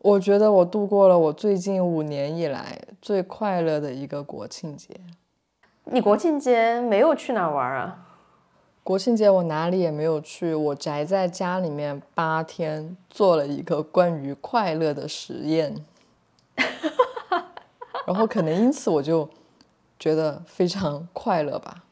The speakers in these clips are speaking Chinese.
我觉得我度过了我最近五年以来最快乐的一个国庆节。你国庆节没有去哪儿玩啊？国庆节我哪里也没有去，我宅在家里面八天，做了一个关于快乐的实验。然后可能因此我就觉得非常快乐吧。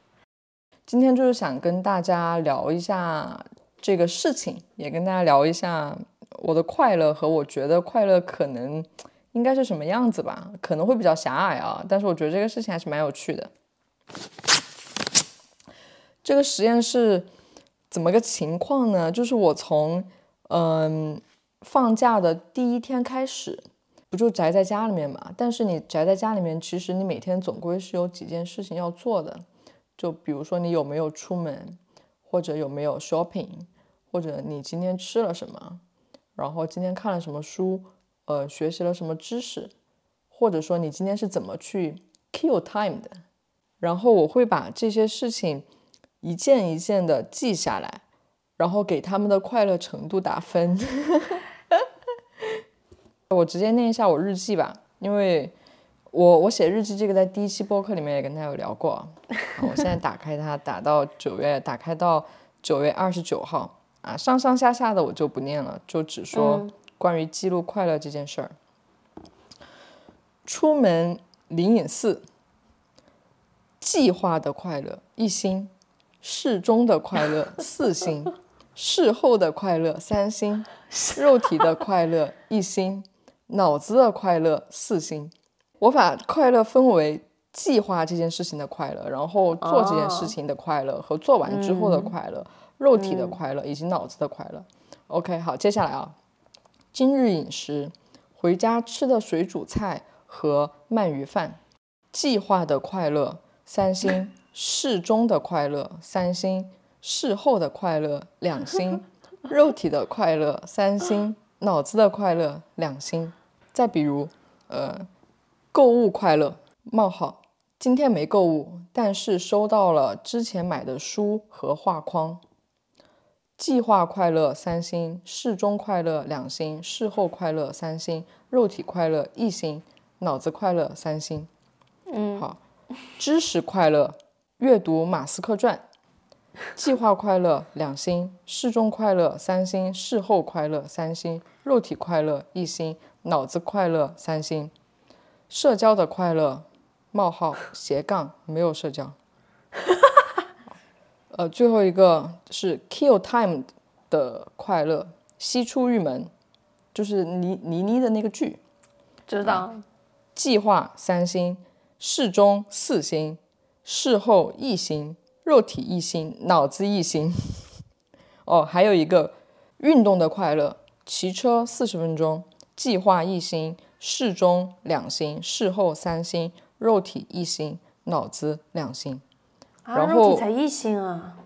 今天就是想跟大家聊一下这个事情，也跟大家聊一下我的快乐和我觉得快乐可能应该是什么样子吧。可能会比较狭隘啊，但是我觉得这个事情还是蛮有趣的。这个实验是怎么个情况呢？就是我从嗯放假的第一天开始。不就宅在家里面嘛？但是你宅在家里面，其实你每天总归是有几件事情要做的。就比如说你有没有出门，或者有没有 shopping，或者你今天吃了什么，然后今天看了什么书，呃，学习了什么知识，或者说你今天是怎么去 kill time 的。然后我会把这些事情一件一件的记下来，然后给他们的快乐程度打分。我直接念一下我日记吧，因为我我写日记这个在第一期播客里面也跟他有聊过。我现在打开它，打到九月，打开到九月二十九号啊，上上下下的我就不念了，就只说关于记录快乐这件事儿。出门灵隐寺，计划的快乐一星，事中的快乐四星，事后的快乐三星，肉体的快乐一星。脑子的快乐四星，我把快乐分为计划这件事情的快乐，然后做这件事情的快乐和做完之后的快乐，肉体的快乐以及脑子的快乐。OK，好，接下来啊，今日饮食，回家吃的水煮菜和鳗鱼饭，计划的快乐三星，事中的快乐三星，事后的快乐两星，肉体的快乐三星。脑子的快乐两星，再比如，呃，购物快乐冒号，今天没购物，但是收到了之前买的书和画框。计划快乐三星，事中快乐两星，事后快乐三星，肉体快乐一星，脑子快乐三星。嗯，好，知识快乐，阅读马斯克传。计划快乐两星，事中快乐三星，事后快乐三星，肉体快乐一星，脑子快乐三星，社交的快乐冒号斜杠没有社交，呃，最后一个是 kill time 的快乐，西出玉门，就是倪倪妮的那个剧，知道，计划三星，事中四星，事后一星。肉体一星，脑子一星。哦，还有一个运动的快乐，骑车四十分钟，计划一星，事中两星，事后三星，肉体一星，脑子两心。啊，肉体才一星啊！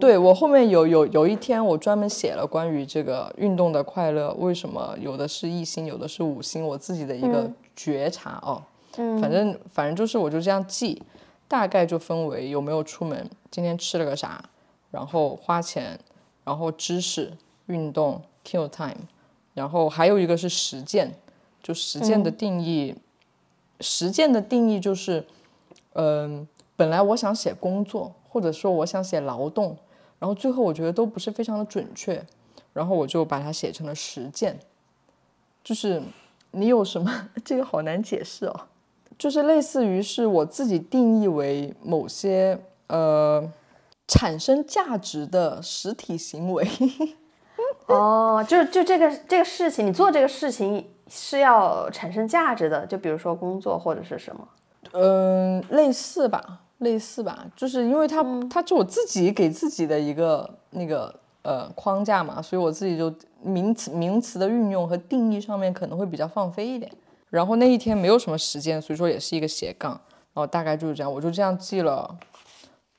对我后面有有有一天，我专门写了关于这个运动的快乐，为什么有的是一星，有的是五星，我自己的一个觉察哦。嗯，反正反正就是我就这样记。大概就分为有没有出门，今天吃了个啥，然后花钱，然后知识、运动、kill time，然后还有一个是实践，就实践的定义，实践的定义就是，嗯，本来我想写工作，或者说我想写劳动，然后最后我觉得都不是非常的准确，然后我就把它写成了实践，就是你有什么，这个好难解释哦。就是类似于是我自己定义为某些呃产生价值的实体行为。哦，就就这个这个事情，你做这个事情是要产生价值的，就比如说工作或者是什么？嗯，类似吧，类似吧，就是因为它它就我自己给自己的一个那个呃框架嘛，所以我自己就名词名词的运用和定义上面可能会比较放飞一点。然后那一天没有什么时间，所以说也是一个斜杠，然后大概就是这样，我就这样记了，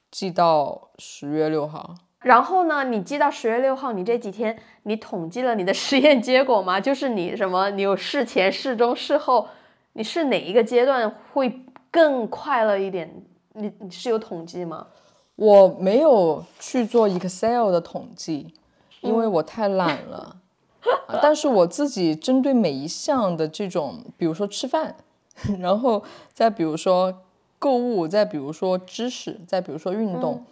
记到十月六号。然后呢，你记到十月六号，你这几天你统计了你的实验结果吗？就是你什么，你有事前、事中、事后，你是哪一个阶段会更快乐一点？你你是有统计吗？我没有去做 Excel 的统计，因为我太懒了。啊但是我自己针对每一项的这种，比如说吃饭，然后再比如说购物，再比如说知识，再比如说运动，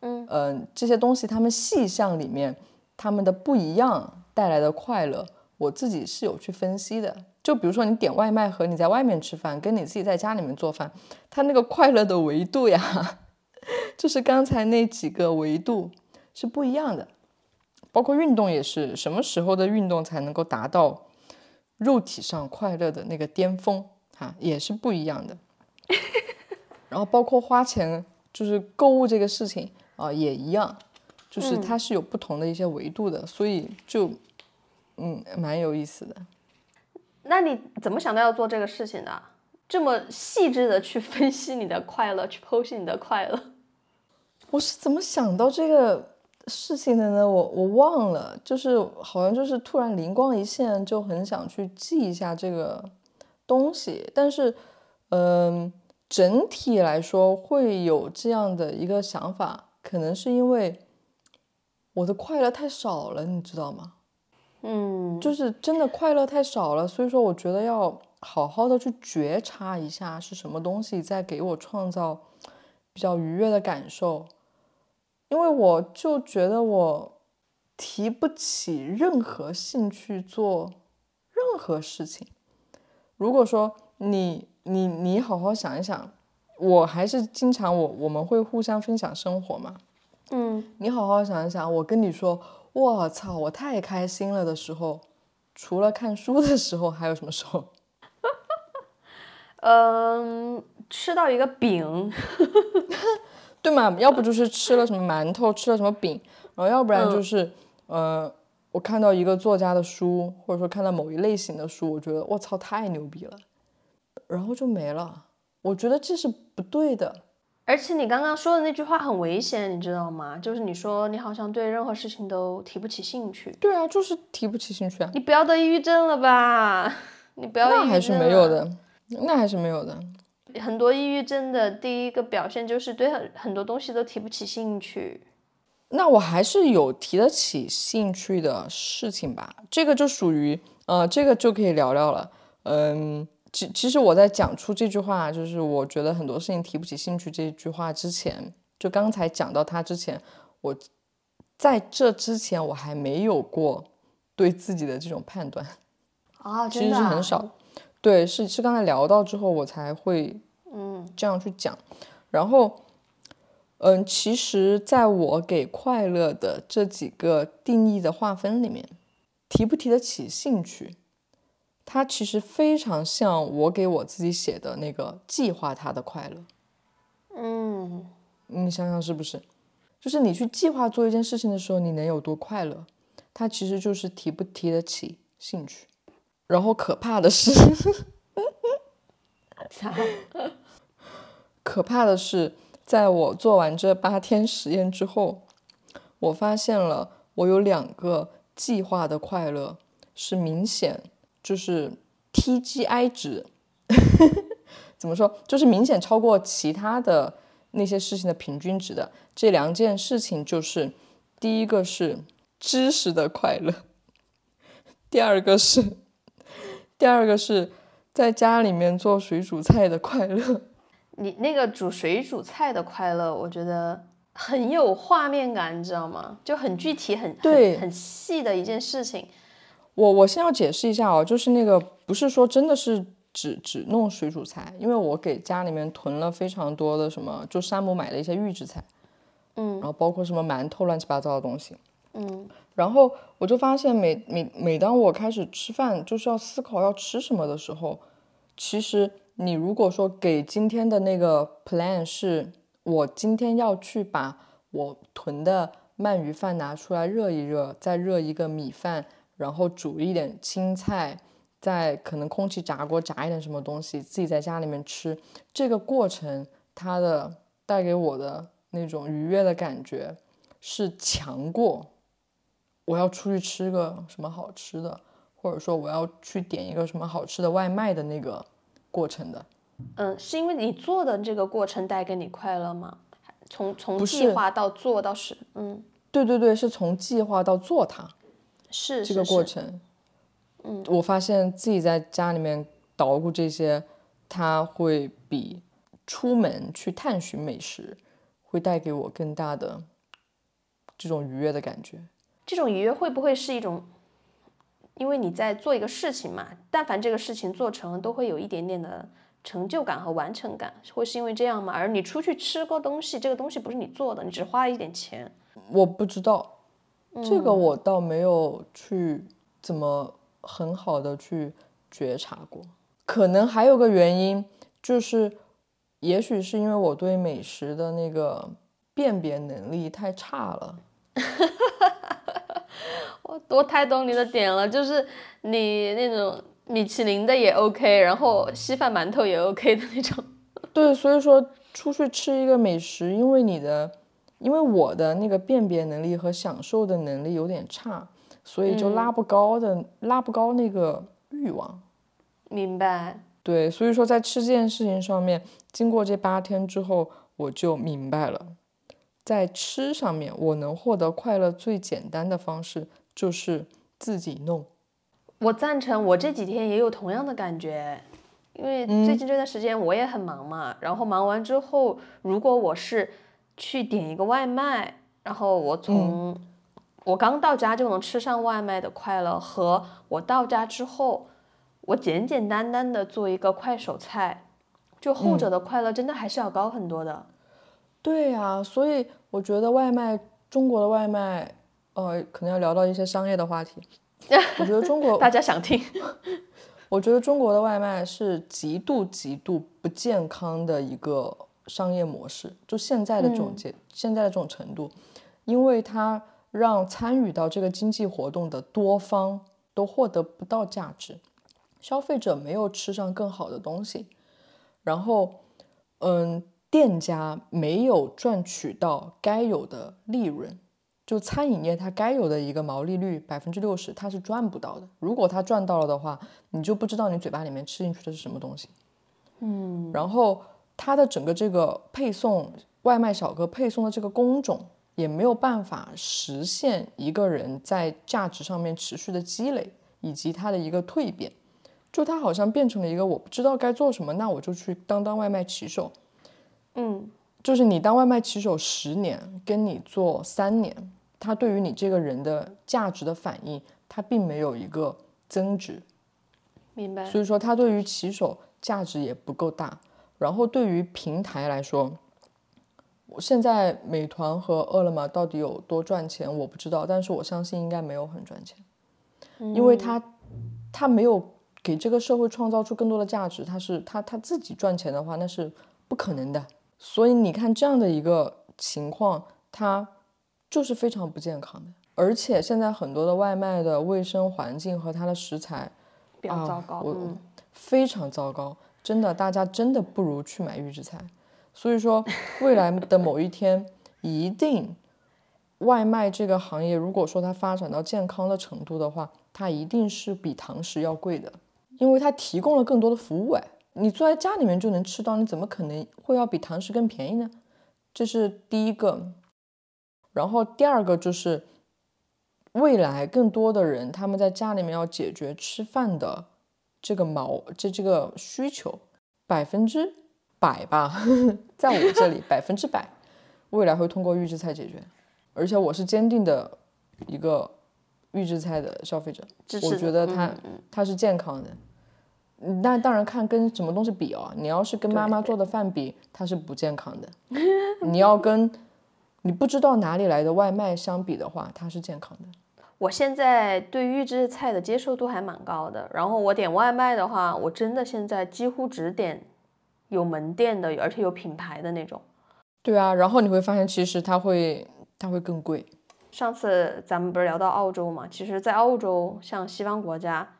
嗯呃这些东西，他们细项里面他们的不一样带来的快乐，我自己是有去分析的。就比如说你点外卖和你在外面吃饭，跟你自己在家里面做饭，它那个快乐的维度呀，就是刚才那几个维度是不一样的。包括运动也是，什么时候的运动才能够达到肉体上快乐的那个巅峰哈、也是不一样的。然后包括花钱，就是购物这个事情啊、也一样，就是它是有不同的一些维度的，所以就嗯蛮有意思的。那你怎么想到要做这个事情的？这么细致的去分析你的快乐，去剖析你的快乐。我是怎么想到这个事情的呢？我我忘了，就是好像就是突然灵光一现，就很想去记一下这个东西。但是，嗯、整体来说会有这样的一个想法，可能是因为我的快乐太少了，你知道吗？嗯，就是真的快乐太少了，所以说我觉得要好好的去觉察一下是什么东西在给我创造比较愉悦的感受，因为我就觉得我提不起任何兴趣做任何事情。如果说你你你好好想一想，我还是经常我我们会互相分享生活嘛，嗯，你好好想一想，我跟你说，我操，我太开心了的时候，除了看书的时候，还有什么时候？嗯，吃到一个饼，对嘛？要不就是吃了什么馒头，吃了什么饼，然后要不然就是，呃，我看到一个作家的书，或者说看到某一类型的书，我觉得我操，太牛逼了，然后就没了。我觉得这是不对的。而且你刚刚说的那句话很危险，你知道吗？就是你说你好像对任何事情都提不起兴趣，对啊，就是提不起兴趣啊。你不要得抑郁症了吧？你不要那还是没有。的，那还是没有的。很多抑郁症的第一个表现就是对很很多东西都提不起兴趣。那我还是有提得起兴趣的事情吧，这个就属于呃，这个就可以聊聊了。嗯，其其实我在讲出这句话，就是我觉得很多事情提不起兴趣这句话之前，就刚才讲到他之前，我在这之前我还没有过对自己的这种判断，啊，其实是很少。对，是是刚才聊到之后，我才会嗯这样去讲。然后，嗯，其实在我给快乐的这几个定义的划分里面，提不提得起兴趣，它其实非常像我给我自己写的那个计划它的快乐。嗯，你想想是不是？就是你去计划做一件事情的时候，你能有多快乐？它其实就是提不提得起兴趣。然后可怕的是，啥？可怕的是，在我做完这八天实验之后，我发现了我有两个计划的快乐是明显就是 TGI 值，怎么说？就是明显超过其他的那些事情的平均值的。这两件事情就是，第一个是知识的快乐，第二个是，第二个是在家里面做水煮菜的快乐。你那个煮水煮菜的快乐，我觉得很有画面感，你知道吗？就很具体、很对很很细的一件事情。我我先要解释一下哦，就是那个不是说真的是只只弄水煮菜，因为我给家里面囤了非常多的什么，就山姆买了一些预制菜，嗯然后包括什么馒头乱七八糟的东西，嗯。然后我就发现每每每当我开始吃饭，就是要思考要吃什么的时候，其实你如果说给今天的那个 plan 是我今天要去把我囤的鳗鱼饭拿出来热一热，再热一个米饭，然后煮一点青菜，再可能空气炸锅炸一点什么东西，自己在家里面吃，这个过程它的带给我的那种愉悦的感觉是强过我要出去吃个什么好吃的，或者说我要去点一个什么好吃的外卖的那个过程的。嗯，是因为你做的这个过程带给你快乐吗？从从计划到做到是，嗯，对对对，是从计划到做它。是这个过程，嗯，我发现自己在家里面捣鼓这些，它会比出门去探寻美食会带给我更大的这种愉悦的感觉。这种愉悦会不会是一种，因为你在做一个事情嘛，但凡这个事情做成了，都会有一点点的成就感和完成感，会是因为这样吗？而你出去吃过东西，这个东西不是你做的，你只花了一点钱，我不知道，这个我倒没有去怎么很好的去觉察过。可能还有个原因，就是也许是因为我对美食的那个辨别能力太差了。我我太懂你的点了，就是你那种米其林的也 OK，然后稀饭馒头也 OK 的那种。对，所以说出去吃一个美食，因为你的，因为我的那个辨别能力和享受的能力有点差，所以就拉不高的，拉不高那个欲望。明白。对，所以说在吃这件事情上面，经过这八天之后，我就明白了，在吃上面，我能获得快乐最简单的方式就是自己弄。我赞成，我这几天也有同样的感觉，因为最近这段时间我也很忙嘛，然后忙完之后，如果我是去点一个外卖，然后我从我刚到家就能吃上外卖的快乐，和我到家之后。我简简单单的做一个快手菜，就后者的快乐真的还是要高很多的。对呀，所以我觉得外卖，中国的外卖，呃，可能要聊到一些商业的话题。我觉得中国 大家想听。我觉得中国的外卖是极度极度不健康的一个商业模式，就现在的这种阶，现在的这种程度，因为它让参与到这个经济活动的多方都获得不到价值。消费者没有吃上更好的东西，然后，嗯，店家没有赚取到该有的利润，就餐饮业它该有的一个毛利率百分之六十，它是赚不到的。如果它赚到了的话，你就不知道你嘴巴里面吃进去的是什么东西。嗯，然后它的整个这个配送外卖小哥配送的这个工种也没有办法实现一个人在价值上面持续的积累以及他的一个蜕变。就他好像变成了一个我不知道该做什么，那我就去当当外卖骑手。嗯，就是你当外卖骑手十年，跟你做三年，他对于你这个人的价值的反应，他并没有一个增值。明白。所以说他对于骑手价值也不够大。然后对于平台来说，现在美团和饿了么到底有多赚钱，我不知道，但是我相信应该没有很赚钱，因为它它没有。给这个社会创造出更多的价值，它是它它自己赚钱的话，那是不可能的。所以你看这样的一个情况，它就是非常不健康的。而且现在很多的外卖的卫生环境和它的食材比较糟糕，嗯，非常糟糕。真的，大家真的不如去买预制菜。所以说，未来的某一天，一定外卖这个行业，如果说它发展到健康的程度的话，它一定是比堂食要贵的。因为它提供了更多的服务，哎，你坐在家里面就能吃到，你怎么可能会要比堂食更便宜呢？这是第一个。然后第二个就是，未来更多的人他们在家里面要解决吃饭的这个毛这这个需求，百分之百吧，在我这里百分之百，未来会通过预制菜解决，而且我是坚定的一个。预制菜的消费者，我觉得它它是健康的，那当然看跟什么东西比哦。你要是跟妈妈做的饭比，它是不健康的。你要跟你不知道哪里来的外卖相比的话，它是健康的。我现在对预制菜的接受度还蛮高的，然后我点外卖的话，我真的现在几乎只点有门店的，而且有品牌的那种。对啊，然后你会发现其实它会它会更贵。上次咱们不是聊到澳洲嘛？其实，在澳洲，像西方国家，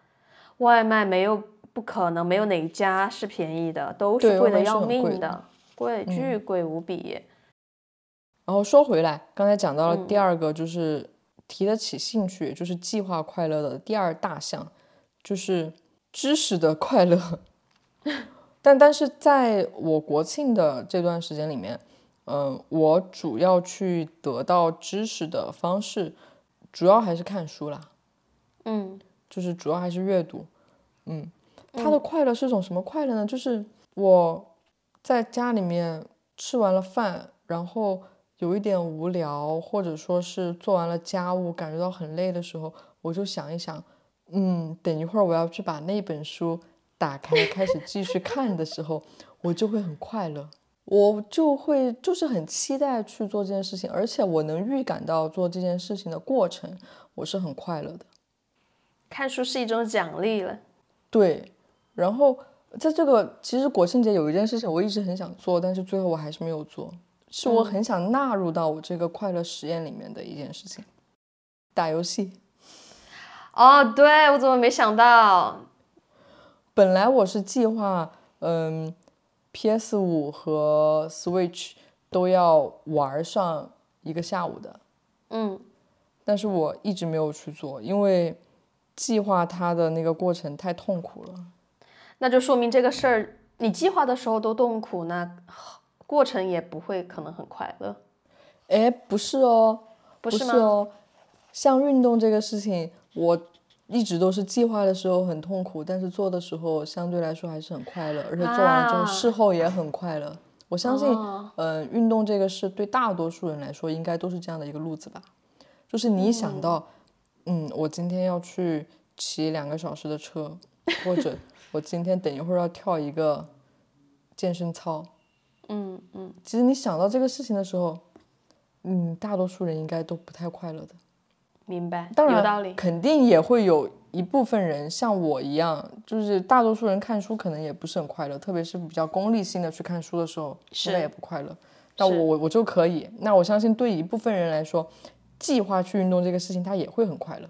外卖没有不可能没有哪家是便宜的，都是贵的要命的，贵巨贵无比。然后说回来，刚才讲到了第二个，就是提得起兴趣，就是计划快乐的第二大项，就是知识的快乐。但但是在我国庆的这段时间里面。嗯，我主要去得到知识的方式，主要还是看书啦。嗯就是主要还是阅读。嗯，它的快乐是种什么快乐呢？就是我在家里面吃完了饭，然后有一点无聊，或者说是做完了家务，感觉到很累的时候，我就想一想，嗯，等一会儿我要去把那本书打开，开始继续看的时候，我就会很快乐。我就会就是很期待去做这件事情，而且我能预感到做这件事情的过程，我是很快乐的。看书是一种奖励了。对，然后在这个其实国庆节有一件事情我一直很想做，但是最后我还是没有做，是我很想纳入到我这个快乐实验里面的一件事情，打游戏。哦，对，我怎么没想到？本来我是计划，嗯，PS 五和 Switch 都要玩上一个下午的，嗯，但是我一直没有去做，因为计划它的那个过程太痛苦了。那就说明这个事儿你计划的时候都痛苦，那过程也不会可能很快乐。哎，不是哦，不不是吗哦，像运动这个事情，我一直都是计划的时候很痛苦，但是做的时候相对来说还是很快乐，而且做完之后啊事后也很快乐。我相信，哦呃，运动这个事对大多数人来说应该都是这样的一个路子吧，就是你想到，嗯，我今天要去骑两个小时的车，或者我今天等一会儿要跳一个健身操，嗯嗯，其实你想到这个事情的时候，嗯，大多数人应该都不太快乐的。明白，当然，有道理。肯定也会有一部分人像我一样，就是大多数人看书可能也不是很快乐，特别是比较功利性的去看书的时候，应该是也不快乐。但我我我就可以，那我相信对一部分人来说，计划去运动这个事情，他也会很快乐。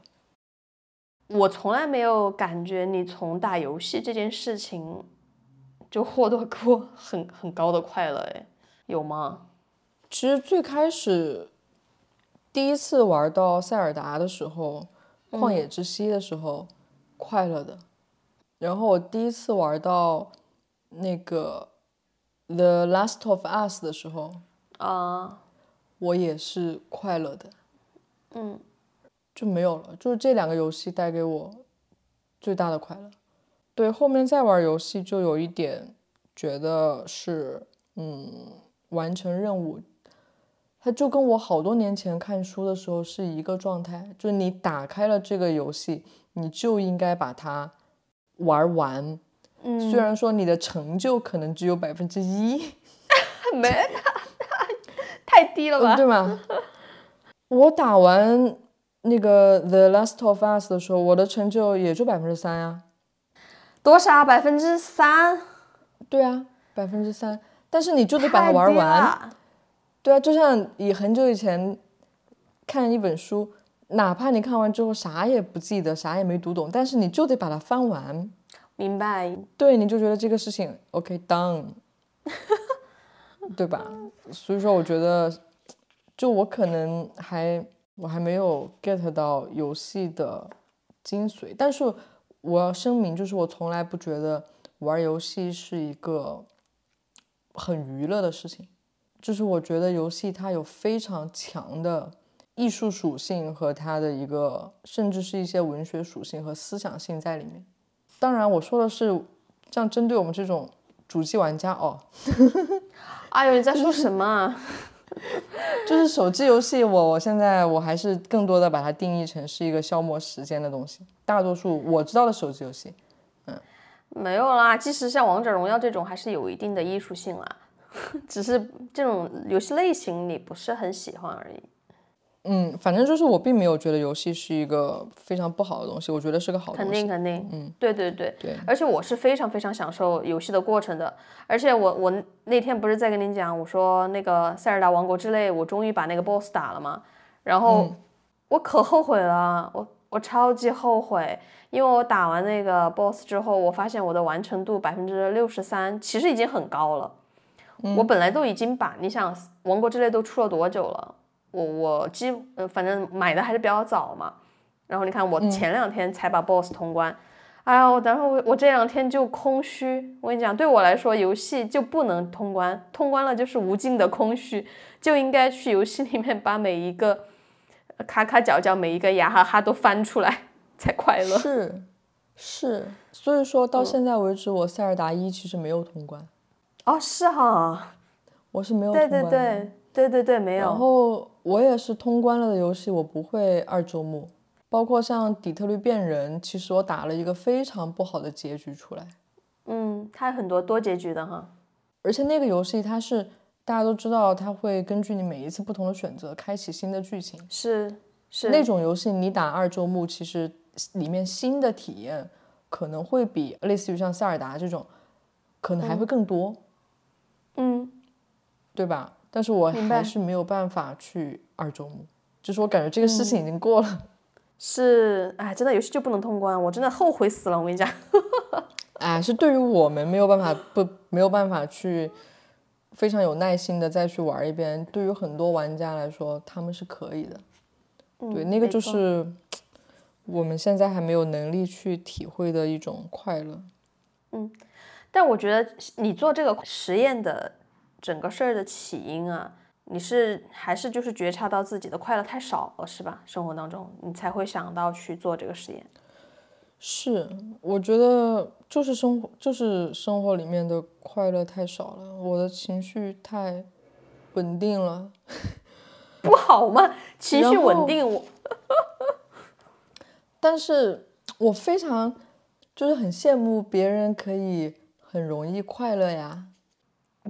我从来没有感觉你从打游戏这件事情就获得过很很高的快乐，哎，有吗？其实最开始第一次玩到塞尔达的时候，旷野之息的时候，快乐的。然后我第一次玩到那个 The Last of Us 的时候，啊、我也是快乐的，嗯，就没有了。就是这两个游戏带给我最大的快乐。对，后面再玩游戏就有一点觉得是，嗯，完成任务。它就跟我好多年前看书的时候是一个状态，就是你打开了这个游戏，你就应该把它玩完。嗯，虽然说你的成就可能只有百分之一，没，太低了吧？对吗？我打完那个 The Last of Us 的时候，我的成就也就百分之三呀。多少？百分之三？对啊，百分之三，但是你就得把它玩完。对啊，就像以很久以前看一本书，哪怕你看完之后啥也不记得，啥也没读懂，但是你就得把它翻完。明白。对，你就觉得这个事情 OK done，对吧？所以说，我觉得，就我可能还我还没有 get 到游戏的精髓，但是我要声明，就是我从来不觉得玩游戏是一个很娱乐的事情，就是我觉得游戏它有非常强的艺术属性和它的一个，甚至是一些文学属性和思想性在里面。当然，我说的是像针对我们这种主机玩家哦，哎呦，你在说什么啊？就是手机游戏我，我现在我还是更多的把它定义成是一个消磨时间的东西。大多数我知道的手机游戏，嗯没有啦，即使像王者荣耀这种，还是有一定的艺术性啦。只是这种游戏类型你不是很喜欢而已。嗯，反正就是我并没有觉得游戏是一个非常不好的东西，我觉得是个好肯东西。定肯定，嗯，对对对，对而且我是非常非常享受游戏的过程的。而且我我那天不是在跟你讲，我说那个塞尔达王国之泪，我终于把那个 BOSS 打了嘛，然后我可后悔了，我我超级后悔，因为我打完那个 BOSS 之后，我发现我的完成度百分之六十三，其实已经很高了。我本来都已经把你想王国之泪都出了多久了？我我基呃反正买的还是比较早嘛，然后你看我前两天才把 BOSS 通关，哎呀，我然后我我这两天就空虚。我跟你讲，对我来说，游戏就不能通关，通关了就是无尽的空虚，就应该去游戏里面把每一个卡卡角角、每一个牙哈哈都翻出来。才快乐。是是，所以说嗯到现在为止，我塞尔达一其实没有通关，哦，是哈，我是没有对通关的。对对对对对，没有然有。后我也是通关了的游戏，我不会二周目，包括像底特律变人，其实我打了一个非常不好的结局出来，嗯，它有很多多结局的哈。而且那个游戏它是大家都知道，它会根据你每一次不同的选择开启新的剧情。是是那种游戏你打二周目，其实里面新的体验可能会比类似于像塞尔达这种，可能还会更多，嗯，对吧？但是我还是没有办法去二周目，就是我感觉这个事情已经过了。是，哎，真的游戏就不能通关，我真的后悔死了。我跟你讲，哎，是对于我们没有办法不没有办法去非常有耐心的再去玩一遍，对于很多玩家来说，他们是可以的。对，嗯那个就是我们现在还没有能力去体会的一种快乐。嗯但我觉得你做这个实验的整个事儿的起因啊，你是还是就是觉察到自己的快乐太少了，是吧？生活当中你才会想到去做这个实验。是，我觉得就是生活，就是生活里面的快乐太少了，我的情绪太稳定了。不好吗？情绪稳定，我 但是我非常就是很羡慕别人可以很容易快乐呀。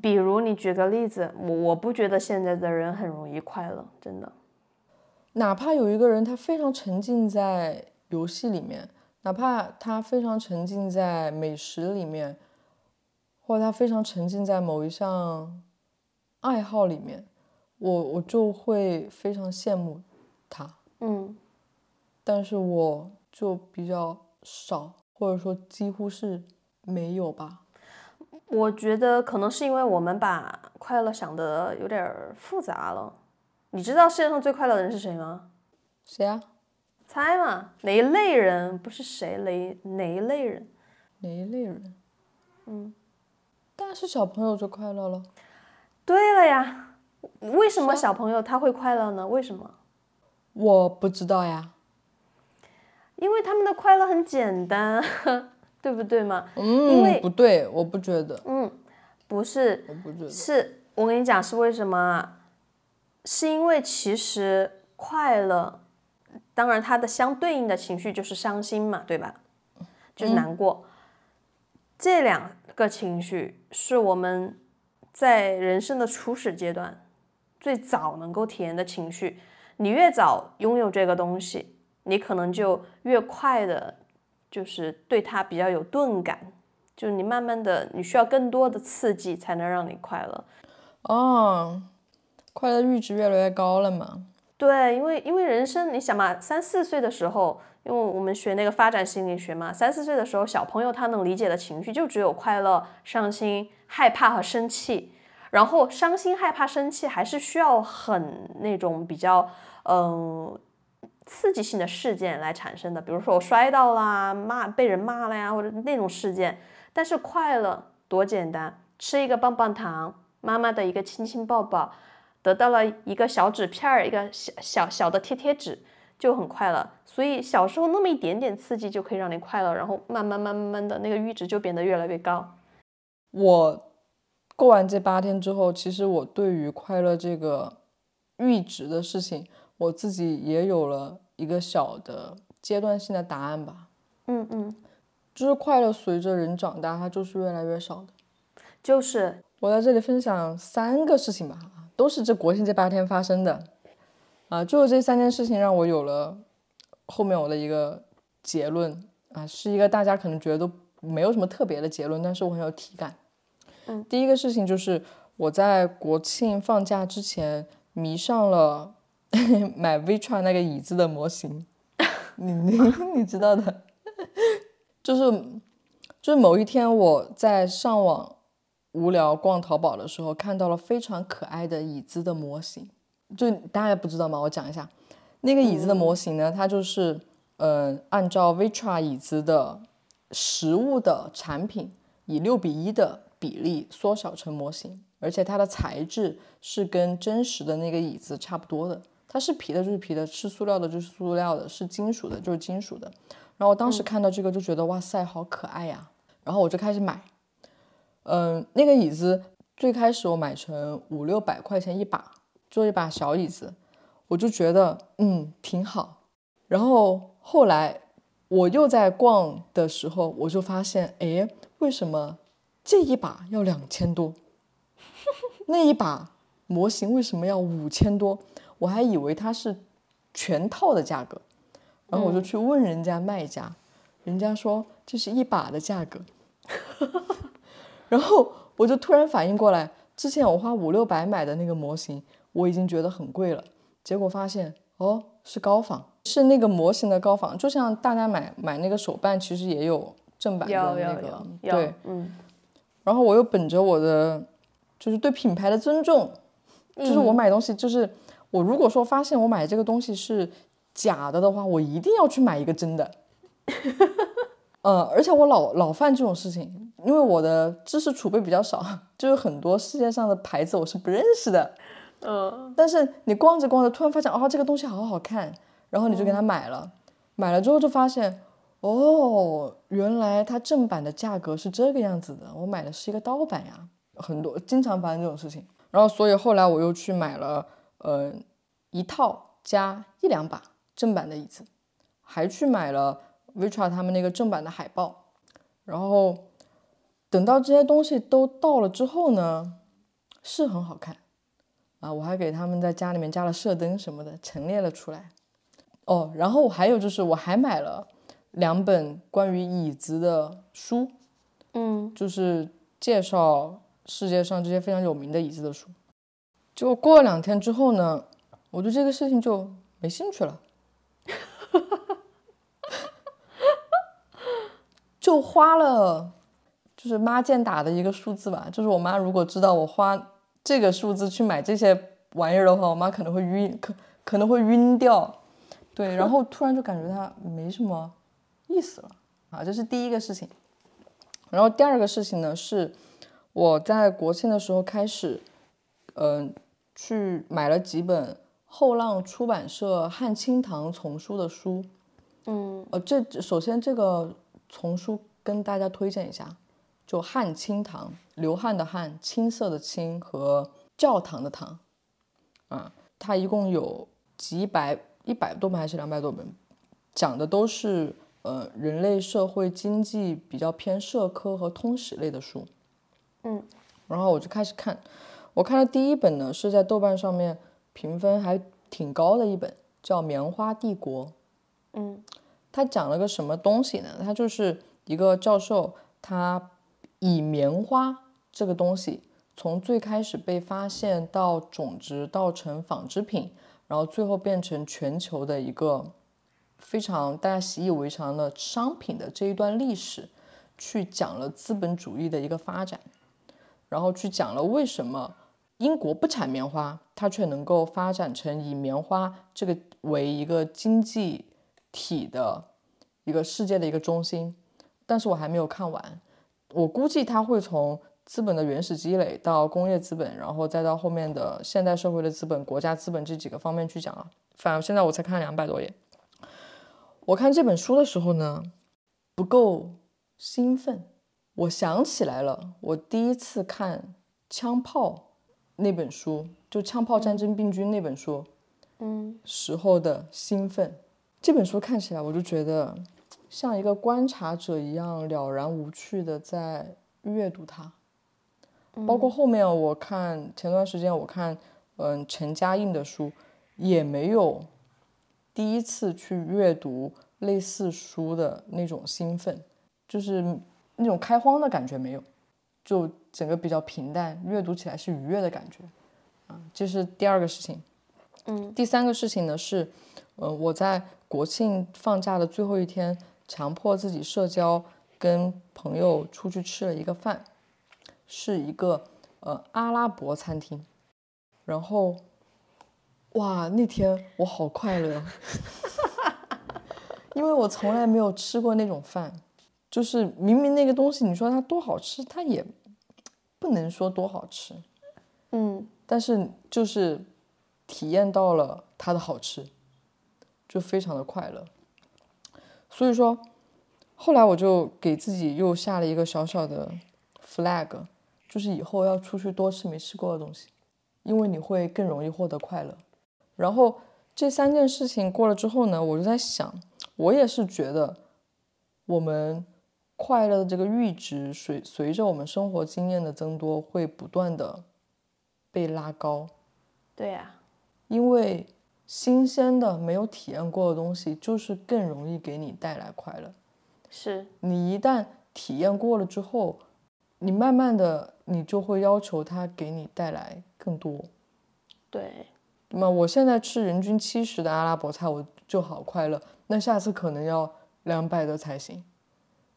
比如你举个例子，我我不觉得现在的人很容易快乐，真的。哪怕有一个人他非常沉浸在游戏里面，哪怕他非常沉浸在美食里面，或者他非常沉浸在某一项爱好里面，我我就会非常羡慕他。嗯，但是我就比较少，或者说几乎是没有吧。我觉得可能是因为我们把快乐想的有点儿复杂了。你知道世界上最快乐的人是谁吗？谁啊？猜嘛，哪一类人？不是谁哪哪一类人？哪一类人？嗯，当然是小朋友就快乐了。对了呀，为什么小朋友他会快乐呢？为什么？我不知道呀。因为他们的快乐很简单，对不对嘛？因为嗯，不对，我不觉得，嗯，不是，我不觉得。是我跟你讲是为什么啊？是因为其实快乐，当然它的相对应的情绪就是伤心嘛，对吧？就是难过。这两个情绪是我们在人生的初始阶段最早能够体验的情绪。你越早拥有这个东西，你可能就越快的，就是对它比较有钝感。就是你慢慢的，你需要更多的刺激才能让你快乐。哦，快乐阈值越来越高了嘛。对，因为因为人生，你想嘛，三四岁的时候，因为我们学那个发展心理学嘛，三四岁的时候，小朋友他能理解的情绪就只有快乐、伤心、害怕和生气。然后伤心、害怕、生气还是需要很那种比较嗯、呃刺激性的事件来产生的，比如说我摔到啦、骂被人骂了呀，或者那种事件。但是快乐多简单，吃一个棒棒糖，妈妈的一个亲亲抱抱，得到了一个小纸片儿，一个小小小的贴贴纸，就很快乐。所以小时候那么一点点刺激就可以让你快乐，然后慢慢慢慢慢的那个阈值就变得越来越高。我过完这八天之后，其实我对于快乐这个阈值的事情，我自己也有了一个小的阶段性的答案吧。嗯嗯，就是快乐随着人长大，它就是越来越少的。就是我在这里分享三个事情吧，都是这国庆这八天发生的，啊，就是这三件事情让我有了后面我的一个结论啊，是一个大家可能觉得都没有什么特别的结论，但是我很有体感。嗯，第一个事情就是我在国庆放假之前迷上了 买 Vitra 那个椅子的模型，你你 你知道的，就是就是某一天我在上网无聊逛淘宝的时候，看到了非常可爱的椅子的模型。就大家不知道吗？我讲一下，那个椅子的模型呢，它就是呃按照 Vitra 椅子的实物的产品以六比一的比例缩小成模型，而且它的材质是跟真实的那个椅子差不多的。它是皮的就是皮的，是塑料的就是塑料的，是金属的就是金属的。然后我当时看到这个就觉得哇塞，好可爱呀！然后我就开始买。嗯，那个椅子最开始我买成五六百块钱一把，做一把小椅子，我就觉得嗯挺好。然后后来我又在逛的时候，我就发现，哎，为什么这一把要两千多？那一把模型为什么要五千多？我还以为它是全套的价格，然后我就去问人家卖家，人家说这是一把的价格。然后我就突然反应过来，之前我花五六百买的那个模型，我已经觉得很贵了。结果发现哦，是高仿，是那个模型的高仿。就像大家买买那个手办，其实也有正版的那个，对，嗯。然后我又本着我的就是对品牌的尊重，就是我买东西，就是我如果说发现我买这个东西是假的的话，我一定要去买一个真的。呃，而且我老老犯这种事情，因为我的知识储备比较少，就是很多世界上的牌子我是不认识的。嗯，但是你逛着逛着，突然发现哦，这个东西好好看，然后你就给它买了。买了之后就发现，哦，原来它正版的价格是这个样子的，我买的是一个盗版呀。很多经常发生这种事情，然后所以后来我又去买了，呃，一套加一两把正版的椅子，还去买了。Vitra 他们那个正版的海报，然后等到这些东西都到了之后呢，是很好看啊！我还给他们在家里面加了射灯什么的，陈列了出来。哦，然后还有就是我还买了两本关于椅子的书，嗯，就是介绍世界上这些非常有名的椅子的书。就过了两天之后呢，我对这个事情就没兴趣了。就花了，就是妈见打的一个数字吧。就是我妈如果知道我花这个数字去买这些玩意儿的话，我妈可能会晕，可可能会晕掉。对，然后突然就感觉它没什么意思了啊，这是第一个事情。然后第二个事情呢，是我在国庆的时候开始，嗯，去买了几本后浪出版社汉清堂丛书的书。嗯，呃，这首先这个。丛书跟大家推荐一下，就汉清堂，流汗的汗，青色的青和教堂的堂，啊，它一共有几百，一百多本还是两百多本，讲的都是呃人类社会经济比较偏社科和通史类的书，嗯，然后我就开始看，我看的第一本呢是在豆瓣上面评分还挺高的一本，叫《棉花帝国》，嗯。他讲了个什么东西呢？它就是一个教授，他以棉花这个东西从最开始被发现到种植到成纺织品，然后最后变成全球的一个非常大家习以为常的商品的这一段历史，去讲了资本主义的一个发展，然后去讲了为什么英国不产棉花，它却能够发展成以棉花这个为一个经济。体的一个世界的一个中心，但是我还没有看完。我估计它会从资本的原始积累到工业资本，然后再到后面的现代社会的资本、国家资本这几个方面去讲啊。反正现在我才看两百多页。我看这本书的时候呢，不够兴奋。我想起来了，我第一次看《枪炮》那本书，就《枪炮战争病菌》那本书，嗯，时候的兴奋。这本书看起来，我就觉得像一个观察者一样了然无趣的在阅读它。包括后面我看前段时间我看，嗯，陈嘉映的书，也没有第一次去阅读类似书的那种兴奋，就是那种开荒的感觉没有，就整个比较平淡，阅读起来是愉悦的感觉。啊，这是第二个事情。嗯，第三个事情呢是，呃，我在。国庆放假的最后一天，强迫自己社交，跟朋友出去吃了一个饭，是一个呃阿拉伯餐厅。然后，哇，那天我好快乐，因为我从来没有吃过那种饭，就是明明那个东西，你说它多好吃，它也不能说多好吃，嗯，但是就是体验到了它的好吃，就非常的快乐。所以说，后来我就给自己又下了一个小小的 flag，就是以后要出去多吃没吃过的东西，因为你会更容易获得快乐。然后这三件事情过了之后呢，我就在想，我也是觉得我们快乐的这个阈值随随着我们生活经验的增多，会不断的被拉高。对呀、因为新鲜的、没有体验过的东西，就是更容易给你带来快乐。是你一旦体验过了之后，你慢慢的，你就会要求它给你带来更多。对，那么我现在吃人均七十的阿拉伯菜，我就好快乐。那下次可能要两百的才行，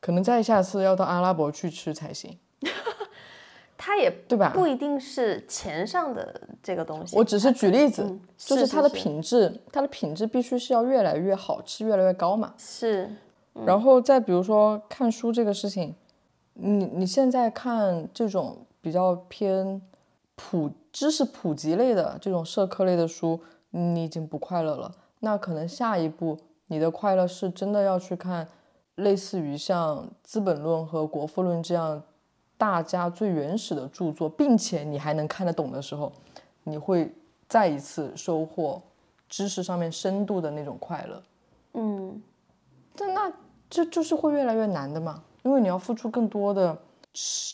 可能再下次要到阿拉伯去吃才行，它也对吧？不一定是钱上的这个东西。我只是举例子，嗯就是它的品质，它的品质必须是要越来越好吃，越来越高嘛。是然后再比如说看书这个事情，你你现在看这种比较偏普知识普及类的这种社科类的书，你已经不快乐了。那可能下一步你的快乐是真的要去看类似于像《资本论》和《国富论》这样大家最原始的著作，并且你还能看得懂的时候，你会再一次收获知识上面深度的那种快乐。嗯，但那这就是会越来越难的嘛，因为你要付出更多的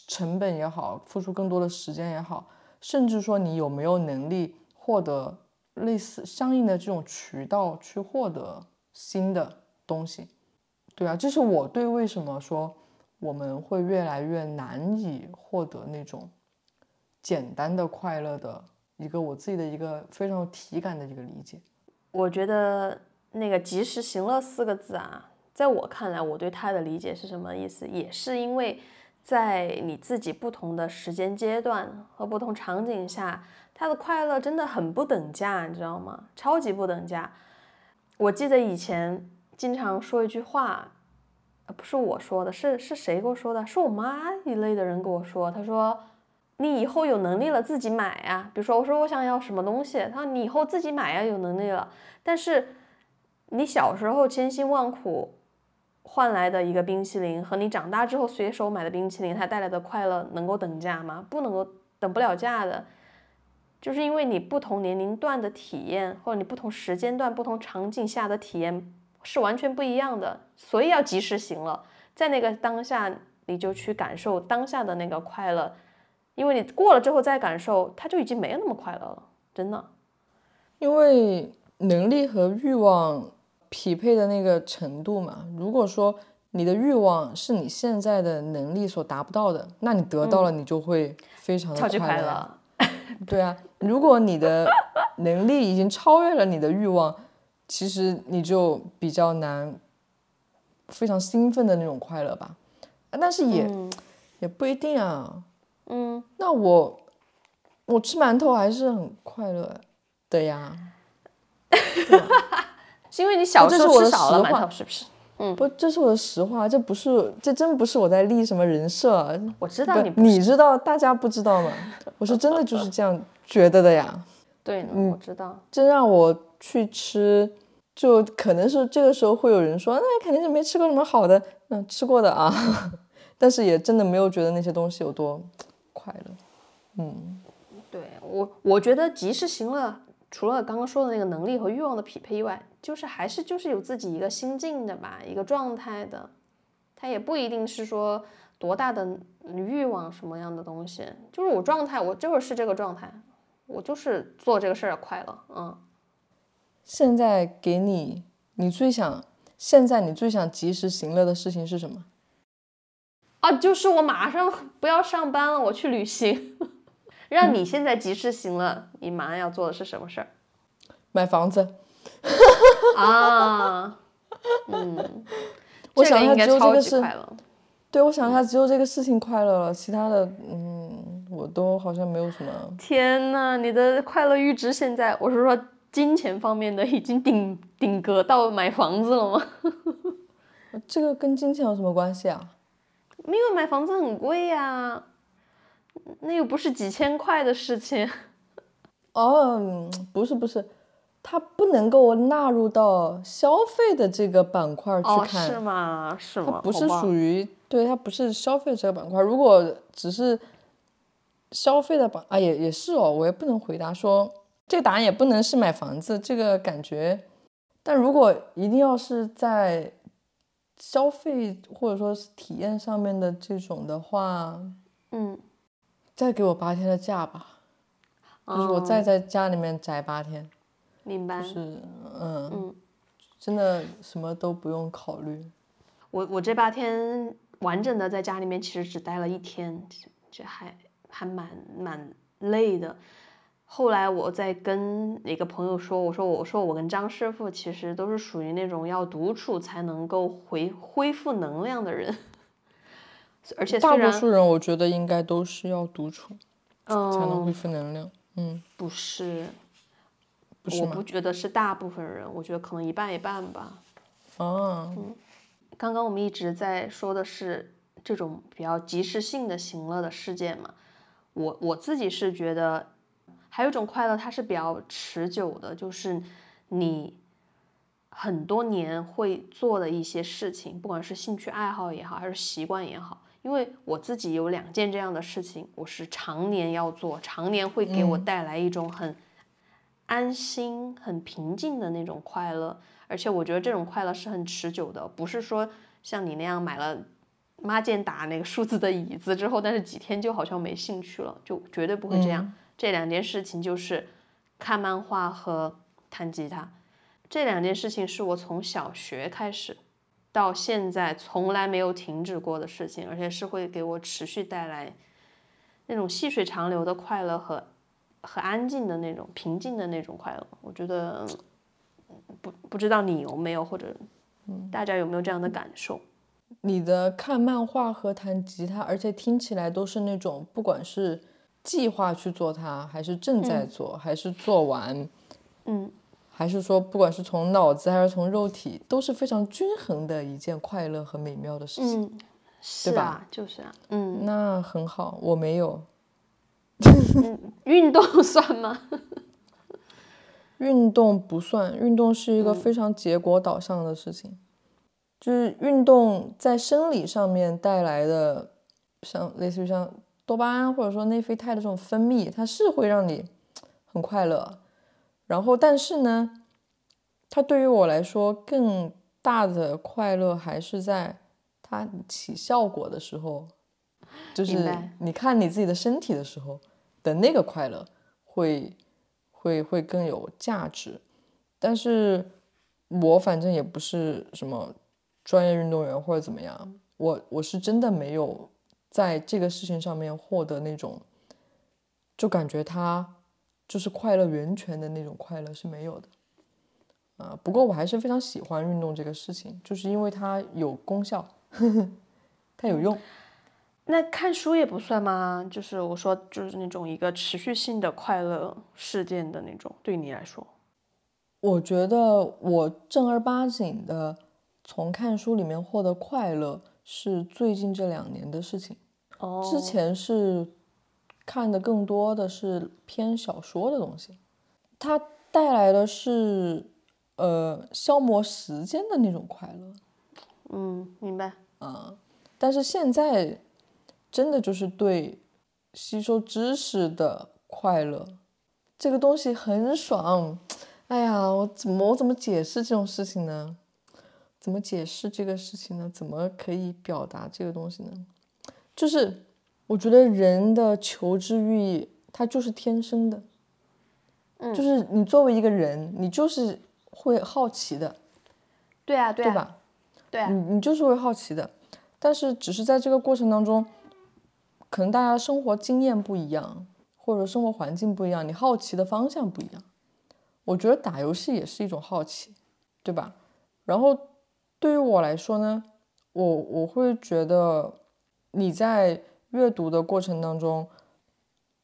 成本也好，付出更多的时间也好，甚至说你有没有能力获得类似相应的这种渠道去获得新的东西。对啊，这是我对为什么说我们会越来越难以获得那种简单的快乐的一个我自己的一个非常有体感的一个理解。我觉得那个及时行乐四个字啊，在我看来，我对它的理解是什么意思，也是因为在你自己不同的时间阶段和不同场景下，它的快乐真的很不等价，你知道吗？超级不等价。我记得以前经常说一句话，不是我说的，是是谁跟我说的？是我妈一类的人跟我说，她说。你以后有能力了自己买呀、比如说我说我想要什么东西，他说你以后自己买呀、有能力了。但是你小时候千辛万苦换来的一个冰淇淋，和你长大之后随手买的冰淇淋，它带来的快乐能够等价吗？不能够等不了价的。就是因为你不同年龄段的体验，或者你不同时间段、不同场景下的体验是完全不一样的，所以要及时行乐，在那个当下你就去感受当下的那个快乐。因为你过了之后再感受，它就已经没有那么快乐了，真的。因为能力和欲望匹配的那个程度嘛，如果说你的欲望是你现在的能力所达不到的，那你得到了，你就会非常的快。乐。对啊，如果你的能力已经超越了你的欲望，其实你就比较难，非常兴奋的那种快乐吧。啊但是也、也不一定啊。嗯，那我我吃馒头还是很快乐的呀。是因为你小时候吃少了馒头，是不是？嗯不，这是我的实话，这不是，这真不是我在立什么人设啊。我知道你不你知道，大家不知道吗？我是真的就是这样觉得的呀。对嗯，我知道。真让我去吃，就可能是这个时候会有人说，那肯定是没吃过什么好的，嗯，吃过的啊，但是也真的没有觉得那些东西有多快乐。嗯，对我，我觉得及时行乐，除了刚刚说的那个能力和欲望的匹配以外，就是还是就是有自己一个心境的吧，一个状态的。它也不一定是说多大的欲望什么样的东西，就是我状态，我就是是这个状态，我就是做这个事儿快乐，嗯。现在给你，你最想，现在你最想及时行乐的事情是什么？啊，就是我马上不要上班了，我去旅行。让你现在及时行乐，你马上要做的是什么事儿买房子。啊？嗯，我这个想它只有这个是级快乐。对，我想他只有这个事情快乐了，其他的，嗯，我都好像没有什么。天呐，你的快乐阈值现在，我是说金钱方面的，已经顶顶格到买房子了吗？这个跟金钱有什么关系啊？因为买房子很贵呀、那又不是几千块的事情。哦，嗯不是不是，它不能够纳入到消费的这个板块去哦，看，是吗？是吗？它不是属于对，它不是消费这个板块。如果只是消费的板啊，也也是哦，我也不能回答说这个答案也不能是买房子这个感觉。但如果一定要是在消费或者说是体验上面的这种的话，嗯，再给我八天的假吧，就是我再哦在家里面宅八天，明白。就是嗯，嗯，真的什么都不用考虑。我我这八天完整的在家里面，其实只待了一天，这这还还蛮蛮累的。后来我在跟一个朋友说，我说我说我跟张师傅其实都是属于那种要独处才能够回恢复能量的人，而且大多数人我觉得应该都是要独处才能嗯恢复能量。嗯，不是，不是我不？觉得是大部分人，我觉得可能一半一半吧。啊，刚刚我们一直在说的是这种比较及时性的行乐的事件嘛，我我自己是觉得，还有一种快乐它是比较持久的，就是你很多年会做的一些事情，不管是兴趣爱好也好，还是习惯也好。因为我自己有两件这样的事情，我是常年要做，常年会给我带来一种很安心、很平静的那种快乐。而且我觉得这种快乐是很持久的，不是说像你那样买了妈见打那个数字的椅子之后，但是几天就好像没兴趣了，就绝对不会这样。这两件事情就是看漫画和弹吉他，这两件事情是我从小学开始到现在从来没有停止过的事情，而且是会给我持续带来那种细水长流的快乐和和安静的那种平静的那种快乐。我觉得不不知道你有没有，或者大家有没有这样的感受？你的看漫画和弹吉他，而且听起来都是那种不管是计划去做它，还是正在做，还是做完，嗯，还是说不管是从脑子还是从肉体，都是非常均衡的一件快乐和美妙的事情。嗯，是吧啊，就是啊，嗯，那很好，我没有。运动 算吗？运动不算，运动是一个非常结果导向的事情，就是运动在生理上面带来的，像类似于像多巴胺或者说内啡肽的这种分泌，它是会让你很快乐。然后，但是呢，它对于我来说更大的快乐还是在它起效果的时候，就是你看你自己的身体的时候的那个快乐会。会会更有价值，但是我反正也不是什么专业运动员或者怎么样，我我是真的没有在这个事情上面获得那种，就感觉他就是快乐源泉的那种快乐是没有的，啊，不过我还是非常喜欢运动这个事情，就是因为它有功效，呵 呵它有用。那看书也不算吗？就是我说，就是那种一个持续性的快乐事件的那种，对你来说，我觉得我正儿八经的从看书里面获得快乐是最近这两年的事情。哦之前是看的更多的是偏小说的东西，它带来的是呃消磨时间的那种快乐。嗯，明白。但是现在真的就是对吸收知识的快乐，这个东西很爽。哎呀，我怎么我怎么解释这种事情呢？怎么解释这个事情呢？怎么可以表达这个东西呢？就是我觉得人的求知欲，它就是天生的，就是你作为一个人，你就是会好奇的，对啊，对啊，对吧？对啊，你你就是会好奇的，但是只是在这个过程当中，可能大家生活经验不一样，或者生活环境不一样，你好奇的方向不一样。我觉得打游戏也是一种好奇，对吧？然后对于我来说呢，我我会觉得你在阅读的过程当中，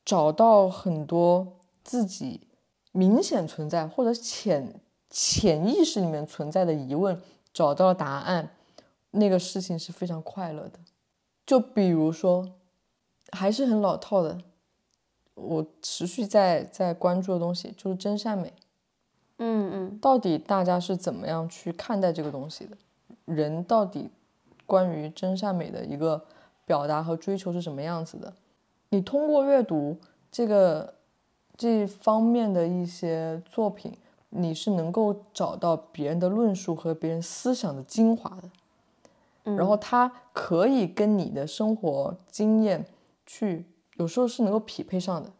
找到很多自己明显存在或者潜潜意识里面存在的疑问，找到了答案，那个事情是非常快乐的。就比如说，还是很老套的，我持续在在关注的东西，就是真善美。嗯嗯到底大家是怎么样去看待这个东西的？人到底关于真善美的一个表达和追求是什么样子的？你通过阅读这个这方面的一些作品，你是能够找到别人的论述和别人思想的精华的。然后它可以跟你的生活经验去，有时候是能够匹配上的。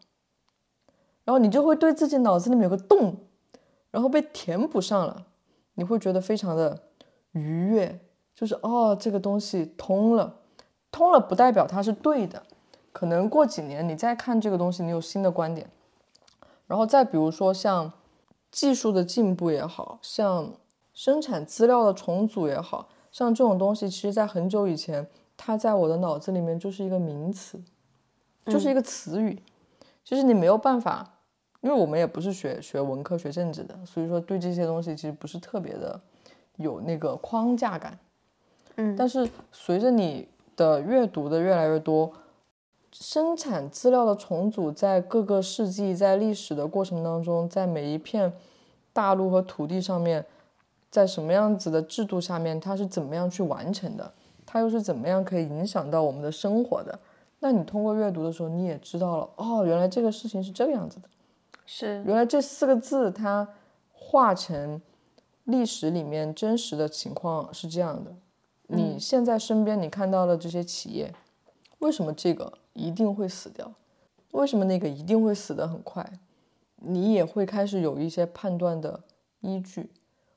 然后你就会对自己脑子里面有个洞，然后被填补上了，你会觉得非常的愉悦，就是哦，这个东西通了，通了不代表它是对的，可能过几年你再看这个东西，你有新的观点。然后再比如说像技术的进步也好像生产资料的重组也好像这种东西，其实在很久以前，它在我的脑子里面就是一个名词，就是一个词语，其实你没有办法。因为我们也不是学学文科、学政治的，所以说对这些东西其实不是特别的有那个框架感。嗯，但是随着你的阅读的越来越多，生产资料的重组在各个世纪，在历史的过程当中，在每一片大陆和土地上面，在什么样子的制度下面，它是怎么样去完成的？它又是怎么样可以影响到我们的生活的？那你通过阅读的时候，你也知道了，哦，原来这个事情是这个样子的。是原来这四个字它化成历史里面真实的情况是这样的。你现在身边你看到的这些企业，为什么这个一定会死掉？为什么那个一定会死得很快？你也会开始有一些判断的依据。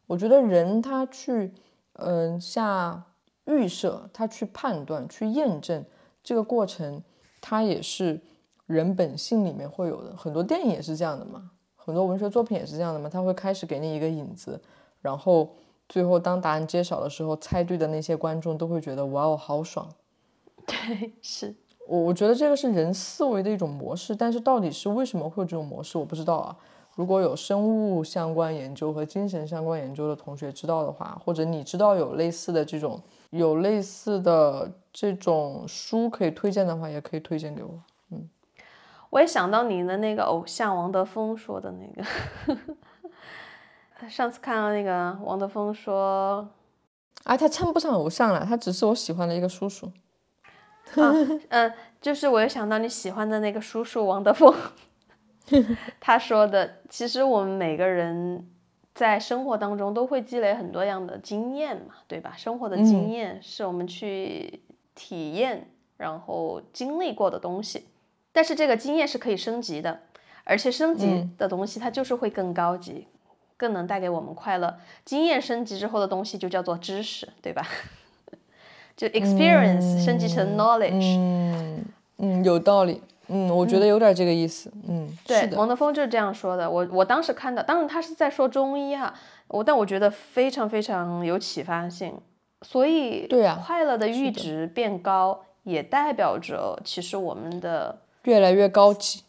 我觉得人他去嗯、下预设，他去判断、去验证这个过程，他也是。人本性里面会有的，很多电影也是这样的嘛，很多文学作品也是这样的嘛，他会开始给你一个引子，然后最后当答案揭晓的时候，猜对的那些观众都会觉得哇哦好爽。对，是我我觉得这个是人思维的一种模式，但是到底是为什么会有这种模式，我不知道啊。如果有生物相关研究和精神相关研究的同学知道的话，或者你知道有类似的这种有类似的这种书可以推荐的话，也可以推荐给我。嗯我也想到你的那个偶像王德峰说的那个，上次看到那个王德峰说，啊，他称不上偶像了，他只是我喜欢的一个叔叔。嗯，就是我又想到你喜欢的那个叔叔王德峰，他说的，其实我们每个人在生活当中都会积累很多样的经验嘛，对吧？生活的经验是我们去体验然后经历过的东西。但是这个经验是可以升级的，而且升级的东西它就是会更高级，更能带给我们快乐。经验升级之后的东西就叫做知识，对吧？就 experience 升级成 knowledge。嗯嗯，有道理。嗯，我觉得有点这个意思。嗯，对，王德峰就是这样说的。我我当时看到，当然他是在说中医啊，我但我觉得非常非常有启发性。所以，对啊，快乐的阈值变高，也代表着其实我们的。越来越高级，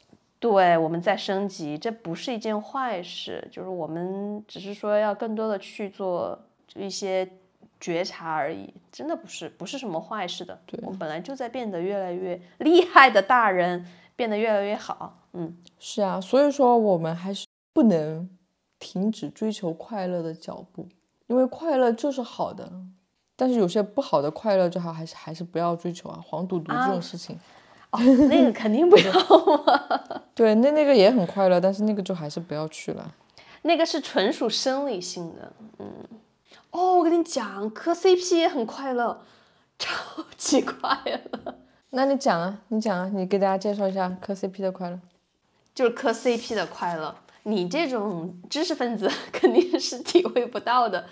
对，我们在升级，这不是一件坏事，就是我们只是说要更多的去做一些觉察而已，真的不是不是什么坏事的。对，我们本来就在变得越来越厉害的大人，变得越来越好。嗯，是啊，所以说我们还是不能停止追求快乐的脚步，因为快乐就是好的，但是有些不好的快乐，最好还是还是不要追求啊，黄赌毒这种事情。哦，那个肯定不要 嘛。对，那那个也很快乐，但是那个就还是不要去了。那个是纯属生理性的，嗯。哦，我跟你讲，磕 CP 也很快乐，超级快乐。那你讲啊，你讲啊，你给大家介绍一下磕 CP 的快乐。就是磕 CP 的快乐，你这种知识分子肯定是体会不到的。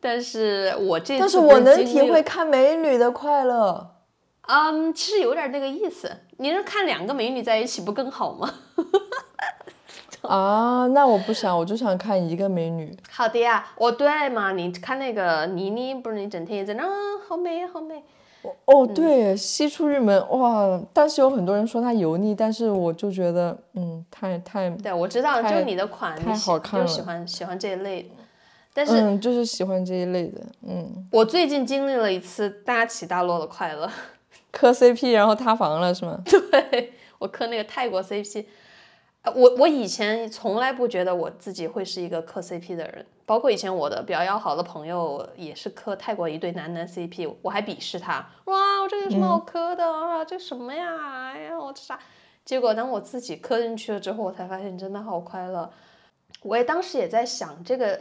但是我这，但是我能体会看美女的快乐。嗯，其实有点那个意思。你是看两个美女在一起不更好吗？啊，那我不想，我就想看一个美女。好的呀，哦对嘛，你看那个倪妮，不是你整天也在那，好美好美。哦，对，西出玉门哇，但是有很多人说它油腻，但是我就觉得，嗯，太太。对，我知道，就是你的款，太好看了，喜欢喜欢这一类的。但是，就是喜欢这一类的，嗯。我最近经历了一次大起大落的快乐。磕 CP 然后塌房了是吗？对我磕那个泰国 CP，呃我我以前从来不觉得我自己会是一个磕 CP 的人，包括以前我的比较要好的朋友也是磕泰国一对男男 CP，我还鄙视他，哇，我这个有什么好磕的啊？这什么呀？哎呀，我这啥？结果当我自己磕进去了之后，我才发现真的好快乐。我也当时也在想，这个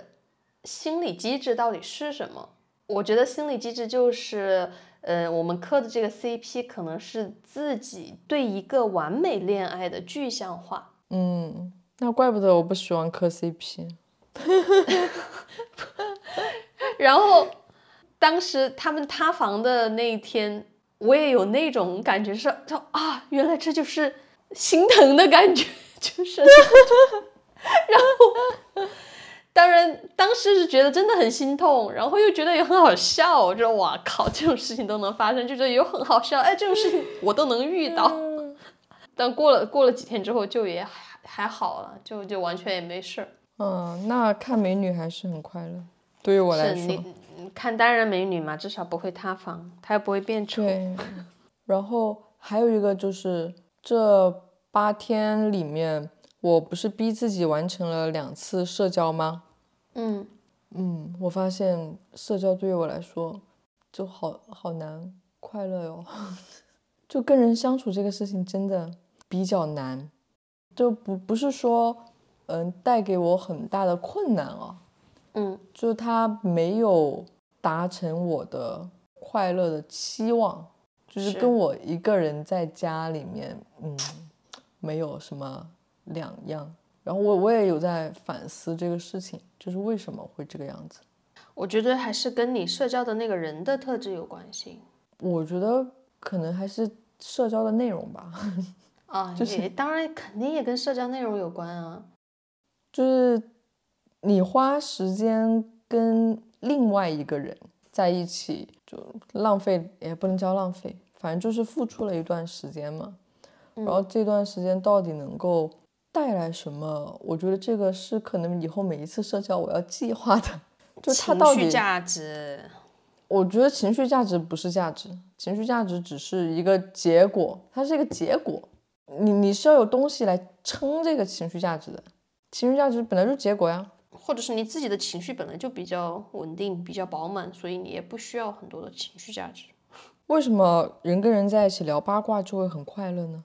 心理机制到底是什么？我觉得心理机制就是，呃，我们磕的这个 CP 可能是自己对一个完美恋爱的具象化。嗯，那怪不得我不喜欢磕 CP。然后，当时他们塌房的那一天，我也有那种感觉是，就啊，原来这就是心疼的感觉，就是，然后，当然当时是觉得真的很心痛，然后又觉得也很好笑，我说哇靠，这种事情都能发生，就觉得有很好笑，哎，这种事情我都能遇到。但过了过了几天之后，就也还还好了，就就完全也没事儿。嗯，那看美女还是很快乐，对于我来说。看单人美女嘛，至少不会塌房，她又不会变丑。对，然后还有一个就是这八天里面，我不是逼自己完成了两次社交吗？嗯，嗯，我发现社交对于我来说就好好难快乐哟，就跟人相处这个事情真的比较难，就不不是说嗯带给我很大的困难哦，嗯，就是他没有达成我的快乐的期望，就是是。跟我一个人在家里面，嗯，没有什么两样。然后我我也有在反思这个事情，就是为什么会这个样子。我觉得还是跟你社交的那个人的特质有关系我觉得可能还是社交的内容吧，啊，就是当然肯定也跟社交内容有关啊。就是你花时间跟另外一个人在一起，就浪费也不能叫浪费，反正就是付出了一段时间嘛。然后这段时间到底能够带来什么？我觉得这个是可能以后每一次社交我要计划的，就它情到底绪价值，我觉得情绪价值不是价值，情绪价值只是一个结果，它是一个结果。你你是要有东西来撑这个情绪价值的，情绪价值本来就是结果呀。或者是你自己的情绪本来就比较稳定、比较饱满，所以你也不需要很多的情绪价值。为什么人跟人在一起聊八卦就会很快乐呢？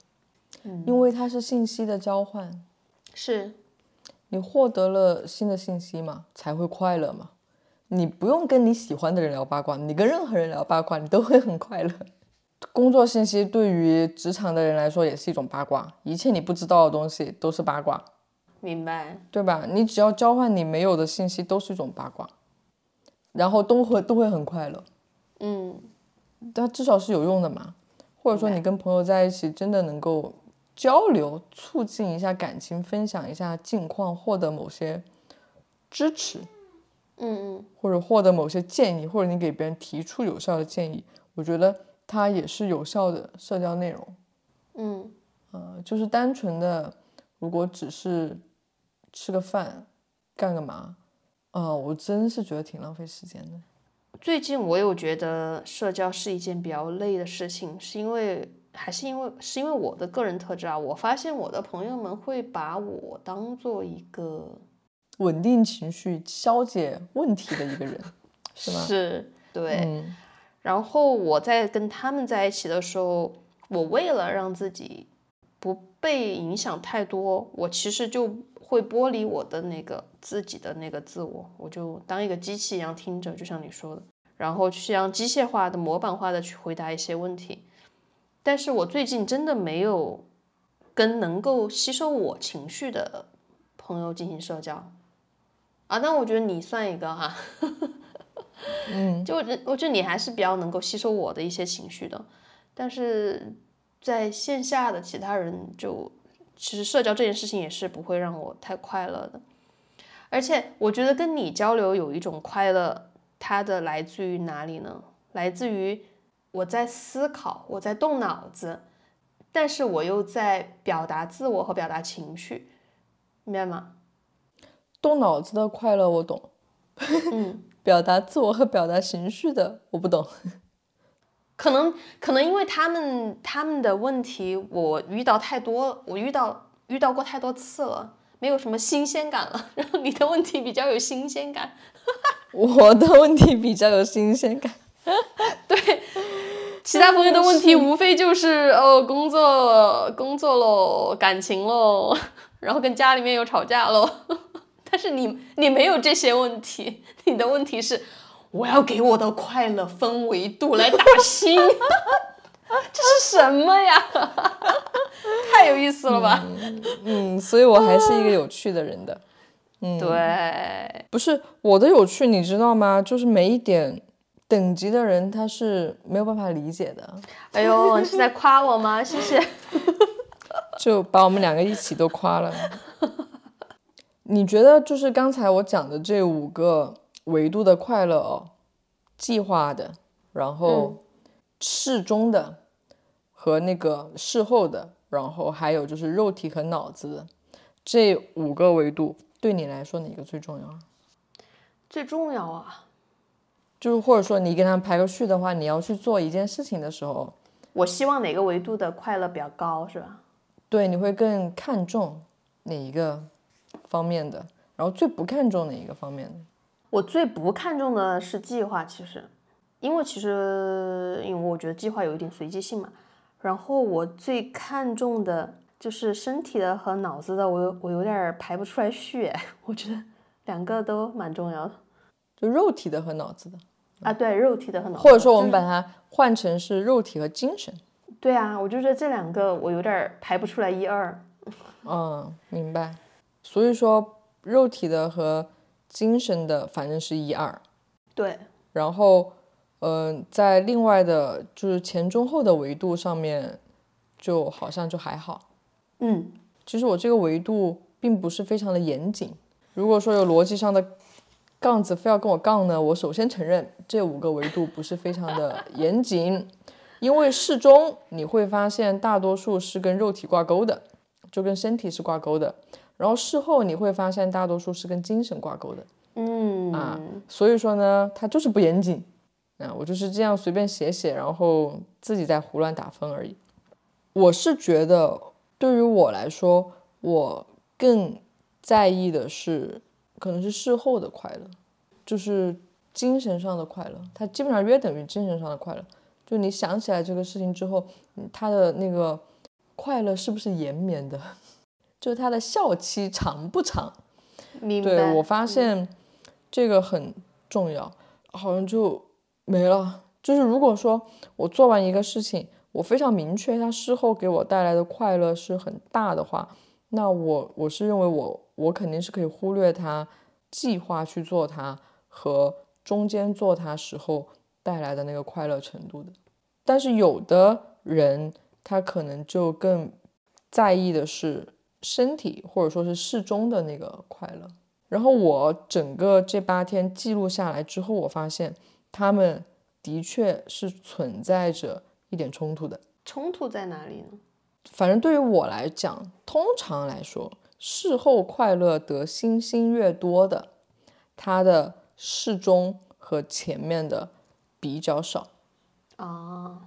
因为它是信息的交换，是，你获得了新的信息嘛，才会快乐嘛。你不用跟你喜欢的人聊八卦，你跟任何人聊八卦，你都会很快乐。工作信息对于职场的人来说也是一种八卦，一切你不知道的东西都是八卦，明白。对吧？你只要交换你没有的信息，都是一种八卦，然后都会都会很快乐。嗯，但至少是有用的嘛。或者说你跟朋友在一起，真的能够交流，促进一下感情，分享一下近况，获得某些支持，嗯嗯，或者获得某些建议，或者你给别人提出有效的建议，我觉得它也是有效的社交内容。嗯，呃，就是单纯的，如果只是吃个饭，干个嘛，啊、我真是觉得挺浪费时间的。最近我有觉得社交是一件比较累的事情，是因为还是因为是因为我的个人特质啊，我发现我的朋友们会把我当做一个稳定情绪、消解问题的一个人，是吗？是对，嗯然后我在跟他们在一起的时候，我为了让自己不被影响太多，我其实就会剥离我的那个自己的那个自我，我就当一个机器一样听着，就像你说的，然后去像机械化的、模板化的去回答一些问题。但是我最近真的没有跟能够吸收我情绪的朋友进行社交。啊，那我觉得你算一个哈、嗯，就我觉我觉得你还是比较能够吸收我的一些情绪的，但是在线下的其他人就其实社交这件事情也是不会让我太快乐的，而且我觉得跟你交流有一种快乐，它的来自于哪里呢？来自于我在思考，我在动脑子，但是我又在表达自我和表达情绪，明白吗？动脑子的快乐我懂，嗯，表达自我和表达情绪的我不懂。可能可能因为他们他们的问题我遇到太多，我遇到遇到过太多次了，没有什么新鲜感了。然后你的问题比较有新鲜感，我的问题比较有新鲜感。对，其他朋友的问题无非就是哦工作工作喽，感情喽，然后跟家里面有吵架喽。但是你你没有这些问题，你的问题是我要给我的快乐分维度来打星，这是什么呀？太有意思了吧？嗯，所以我还是一个有趣的人的。嗯，对，不是我的有趣，你知道吗？就是每一点等级的人他是没有办法理解的。哎呦，你是在夸我吗？谢谢。就把我们两个一起都夸了。你觉得就是刚才我讲的这五个维度的快乐哦，计划的，然后适中的和那个事后的，然后还有就是肉体和脑子的这五个维度，对你来说哪个最重要啊？最重要啊，就是或者说你跟他排个序的话，你要去做一件事情的时候，我希望哪个维度的快乐比较高，是吧？对，你会更看重哪一个？方面的，然后最不看重哪一个方面的？我最不看重的是计划，其实，因为其实，因为我觉得计划有一点随机性嘛。然后我最看重的就是身体的和脑子的，我有我有点排不出来序。我觉得两个都蛮重要的，就肉体的和脑子的啊，对，肉体的和脑，子，或者说我们把它换成是肉体和精神。对啊，我就觉得这两个我有点排不出来一二。嗯，明白。所以说，肉体的和精神的反正是一二，对。然后，嗯，在另外的就是前中后的维度上面，就好像就还好。嗯，其实我这个维度并不是非常的严谨。如果说有逻辑上的杠子非要跟我杠呢，我首先承认这五个维度不是非常的严谨，因为适中你会发现大多数是跟肉体挂钩的，就跟身体是挂钩的。然后事后你会发现，大多数是跟精神挂钩的，嗯啊，所以说呢，它就是不严谨，啊，我就是这样随便写写，然后自己在胡乱打分而已。我是觉得，对于我来说，我更在意的是，可能是事后的快乐，就是精神上的快乐，它基本上约等于精神上的快乐。就你想起来这个事情之后，他的那个快乐是不是延绵的？就它的效期长不长？对我发现这个很重要，好像就没了。就是如果说我做完一个事情，我非常明确它事后给我带来的快乐是很大的话，那我我是认为我我肯定是可以忽略它计划去做它和中间做它时候带来的那个快乐程度的。但是有的人他可能就更在意的是。身体或者说是适中的那个快乐，然后我整个这八天记录下来之后，我发现他们的确是存在着一点冲突的。冲突在哪里呢？反正对于我来讲，通常来说，事后快乐得星星越多的，它的适中和前面的比较少。啊。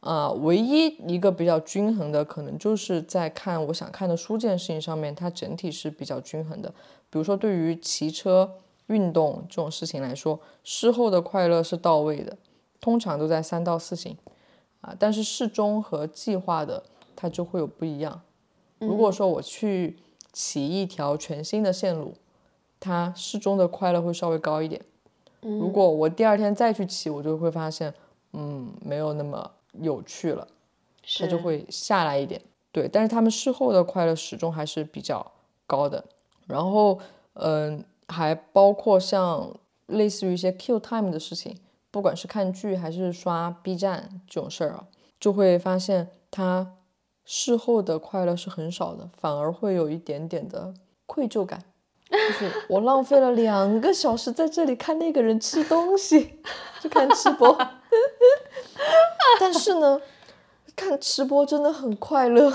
啊，唯一一个比较均衡的，可能就是在看我想看的书这件事情上面，它整体是比较均衡的。比如说，对于骑车运动这种事情来说，事后的快乐是到位的，通常都在三到四星啊。但是适中和计划的，它就会有不一样。如果说我去骑一条全新的线路，它适中的快乐会稍微高一点。如果我第二天再去骑，我就会发现，嗯，没有那么。有趣了，它就会下来一点。对，但是他们事后的快乐始终还是比较高的。然后，嗯，还包括像类似于一些 Q time 的事情，不管是看剧还是刷 B 站这种事儿啊，就会发现他事后的快乐是很少的，反而会有一点点的愧疚感，就是我浪费了两个小时在这里看那个人吃东西，就看吃播。但是呢，看吃播真的很快乐。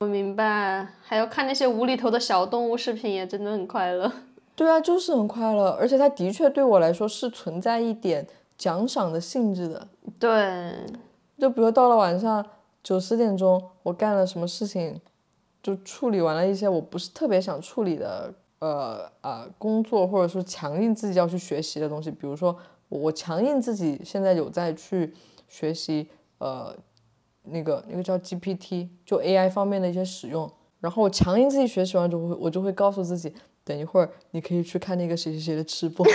我明白，还要看那些无厘头的小动物视频也真的很快乐。对啊，就是很快乐，而且它的确对我来说是存在一点奖赏的性质的。对，就比如到了晚上九十点钟，我干了什么事情，就处理完了一些我不是特别想处理的，呃呃工作，或者说强硬自己要去学习的东西。比如说，我强硬自己现在有在去学习，呃，那个那个叫 GPT，就 AI 方面的一些使用。然后我强硬自己学习完之后，我就会告诉自己，等一会儿你可以去看那个谁谁谁的吃播。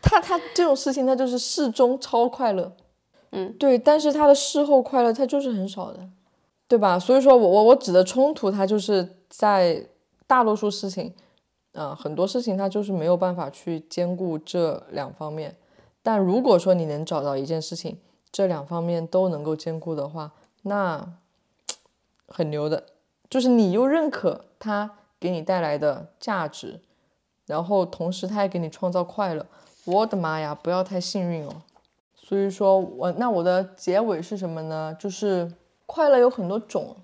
他他这种事情，他就是适中超快乐，对，但是他的事后快乐，他就是很少的，对吧？所以说我我我指的冲突，他就是在大多数事情，啊、很多事情他就是没有办法去兼顾这两方面。但如果说你能找到一件事情，这两方面都能够兼顾的话，那很牛的，就是你又认可他给你带来的价值，然后同时他也给你创造快乐。我的妈呀，不要太幸运哦。所以说我那我的结尾是什么呢？就是快乐有很多种，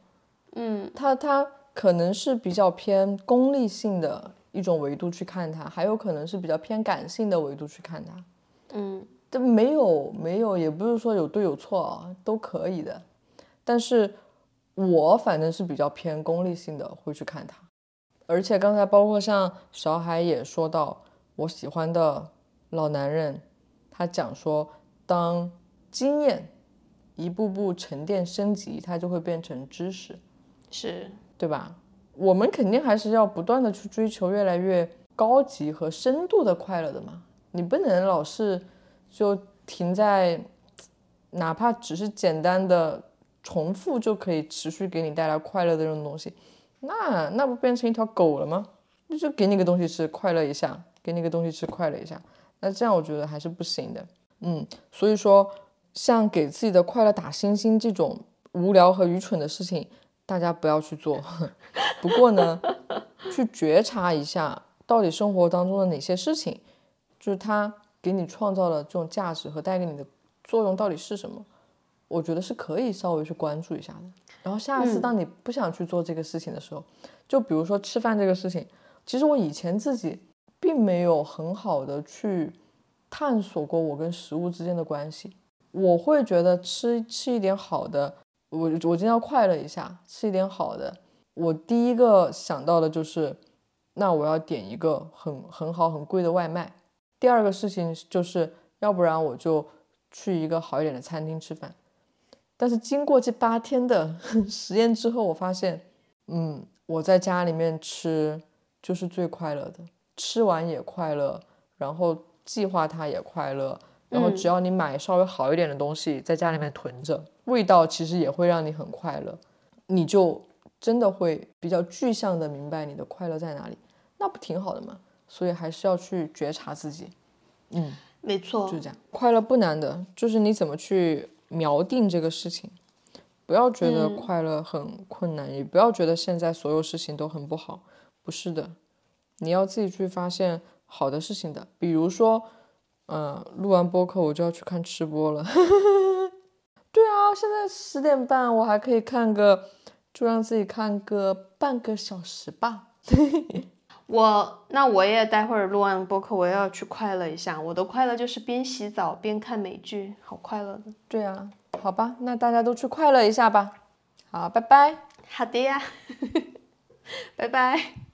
嗯它它可能是比较偏功利性的一种维度去看它，还有可能是比较偏感性的维度去看它。嗯这没有没有，也不是说有对有错啊，都可以的。但是我反正是比较偏功利性的会去看它，而且刚才包括像小海也说到，我喜欢的老男人，他讲说，当经验一步步沉淀升级，它就会变成知识。是，对吧？我们肯定还是要不断的去追求越来越高级和深度的快乐的嘛。你不能老是就停在，哪怕只是简单的重复就可以持续给你带来快乐的这种东西，那那不变成一条狗了吗？那就给你个东西吃，快乐一下；给你个东西吃，快乐一下。那这样我觉得还是不行的。嗯，所以说，像给自己的快乐打星星这种无聊和愚蠢的事情，大家不要去做。不过呢，去觉察一下，到底生活当中的哪些事情，就是它给你创造的这种价值和带给你的作用到底是什么，我觉得是可以稍微去关注一下的。然后下一次当你不想去做这个事情的时候，就比如说吃饭这个事情，其实我以前自己并没有很好的去探索过我跟食物之间的关系。我会觉得吃吃一点好的，我我今天要快乐一下，吃一点好的。我第一个想到的就是，那我要点一个很很好很贵的外卖。第二个事情就是，要不然我就去一个好一点的餐厅吃饭。但是经过这八天的 实验之后，我发现，嗯，我在家里面吃就是最快乐的，吃完也快乐，然后计划它也快乐，然后只要你买稍微好一点的东西在家里面囤着，味道其实也会让你很快乐，你就真的会比较具象的明白你的快乐在哪里，那不挺好的吗？所以还是要去觉察自己，嗯，没错。就，这样。快乐不难的，就是你怎么去锚定这个事情，不要觉得快乐很困难，也不要觉得现在所有事情都很不好，不是的，你要自己去发现好的事情的。比如说，嗯、录完播客我就要去看吃播了。对啊，现在十点半，我还可以看个，就让自己看个半个小时吧。我那我也待会儿录完播客，我也要去快乐一下。我的快乐就是边洗澡边看美剧，好快乐的。对啊，好吧，那大家都去快乐一下吧。好，拜拜。好的呀，拜拜。